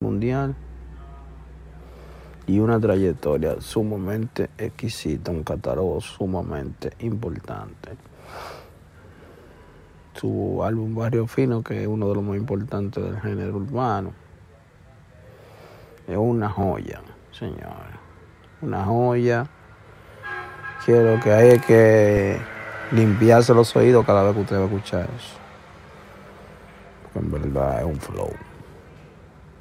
mundial y una trayectoria sumamente exquisita, un catálogo sumamente importante. Su álbum Barrio Fino, que es uno de los más importantes del género urbano, es una joya, señores. Una joya. Quiero que hay que limpiarse los oídos cada vez que usted va a escuchar eso. Porque en verdad es un flow.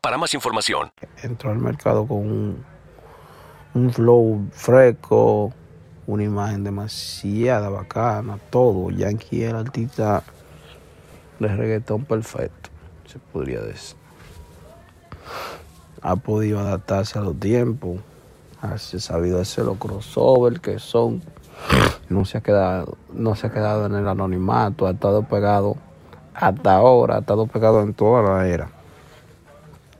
para más información. Entró al mercado con un, flow fresco, una imagen demasiada bacana, todo. Yankee era artista de reggaetón perfecto, se podría decir. Ha podido adaptarse a los tiempos, ha sabido hacer los crossover que son. No se ha quedado, no se ha quedado en el anonimato, ha estado pegado hasta ahora, ha estado pegado en toda la era.